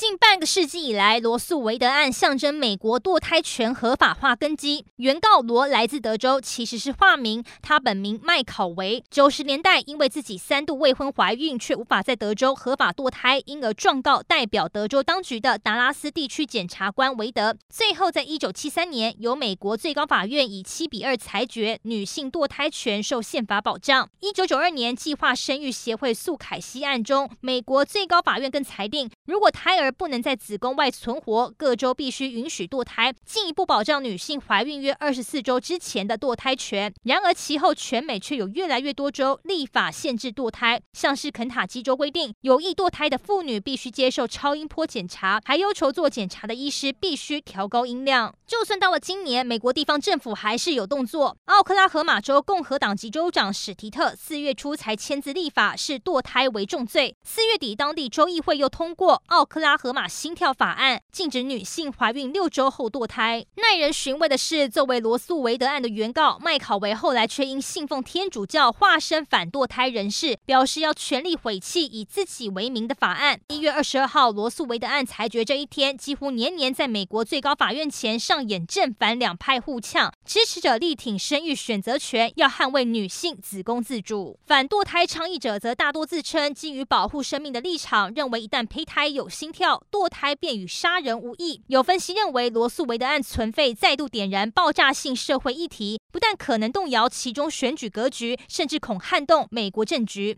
近半个世纪以来，罗诉韦德案象征美国堕胎权合法化根基。原告罗来自德州，其实是化名，他本名麦考维。九十年代，因为自己三度未婚怀孕，却无法在德州合法堕胎，因而状告代表德州当局的达拉斯地区检察官韦德。最后，在一九七三年，由美国最高法院以七比二裁决，女性堕胎权受宪法保障。一九九二年，计划生育协会诉凯西案中，美国最高法院更裁定，如果胎儿不能在子宫外存活，各州必须允许堕胎，进一步保障女性怀孕约二十四周之前的堕胎权。然而其后，全美却有越来越多州立法限制堕胎，像是肯塔基州规定，有意堕胎的妇女必须接受超音波检查，还要求做检查的医师必须调高音量。就算到了今年，美国地方政府还是有动作。奥克拉荷马州共和党籍州长史提特四月初才签字立法，视堕胎为重罪。四月底，当地州议会又通过奥克拉。河马心跳法案禁止女性怀孕六周后堕胎。耐人寻味的是，作为罗诉韦德案的原告麦考维，后来却因信奉天主教，化身反堕胎人士，表示要全力毁弃以自己为名的法案。一月二十二号，罗诉韦德案裁决这一天，几乎年年在美国最高法院前上演正反两派互呛，支持者力挺生育选择权，要捍卫女性子宫自主；反堕胎倡议者则大多自称基于保护生命的立场，认为一旦胚胎有心跳。堕胎便与杀人无异。有分析认为，罗素维德案存废再度点燃爆炸性社会议题，不但可能动摇其中选举格局，甚至恐撼动美国政局。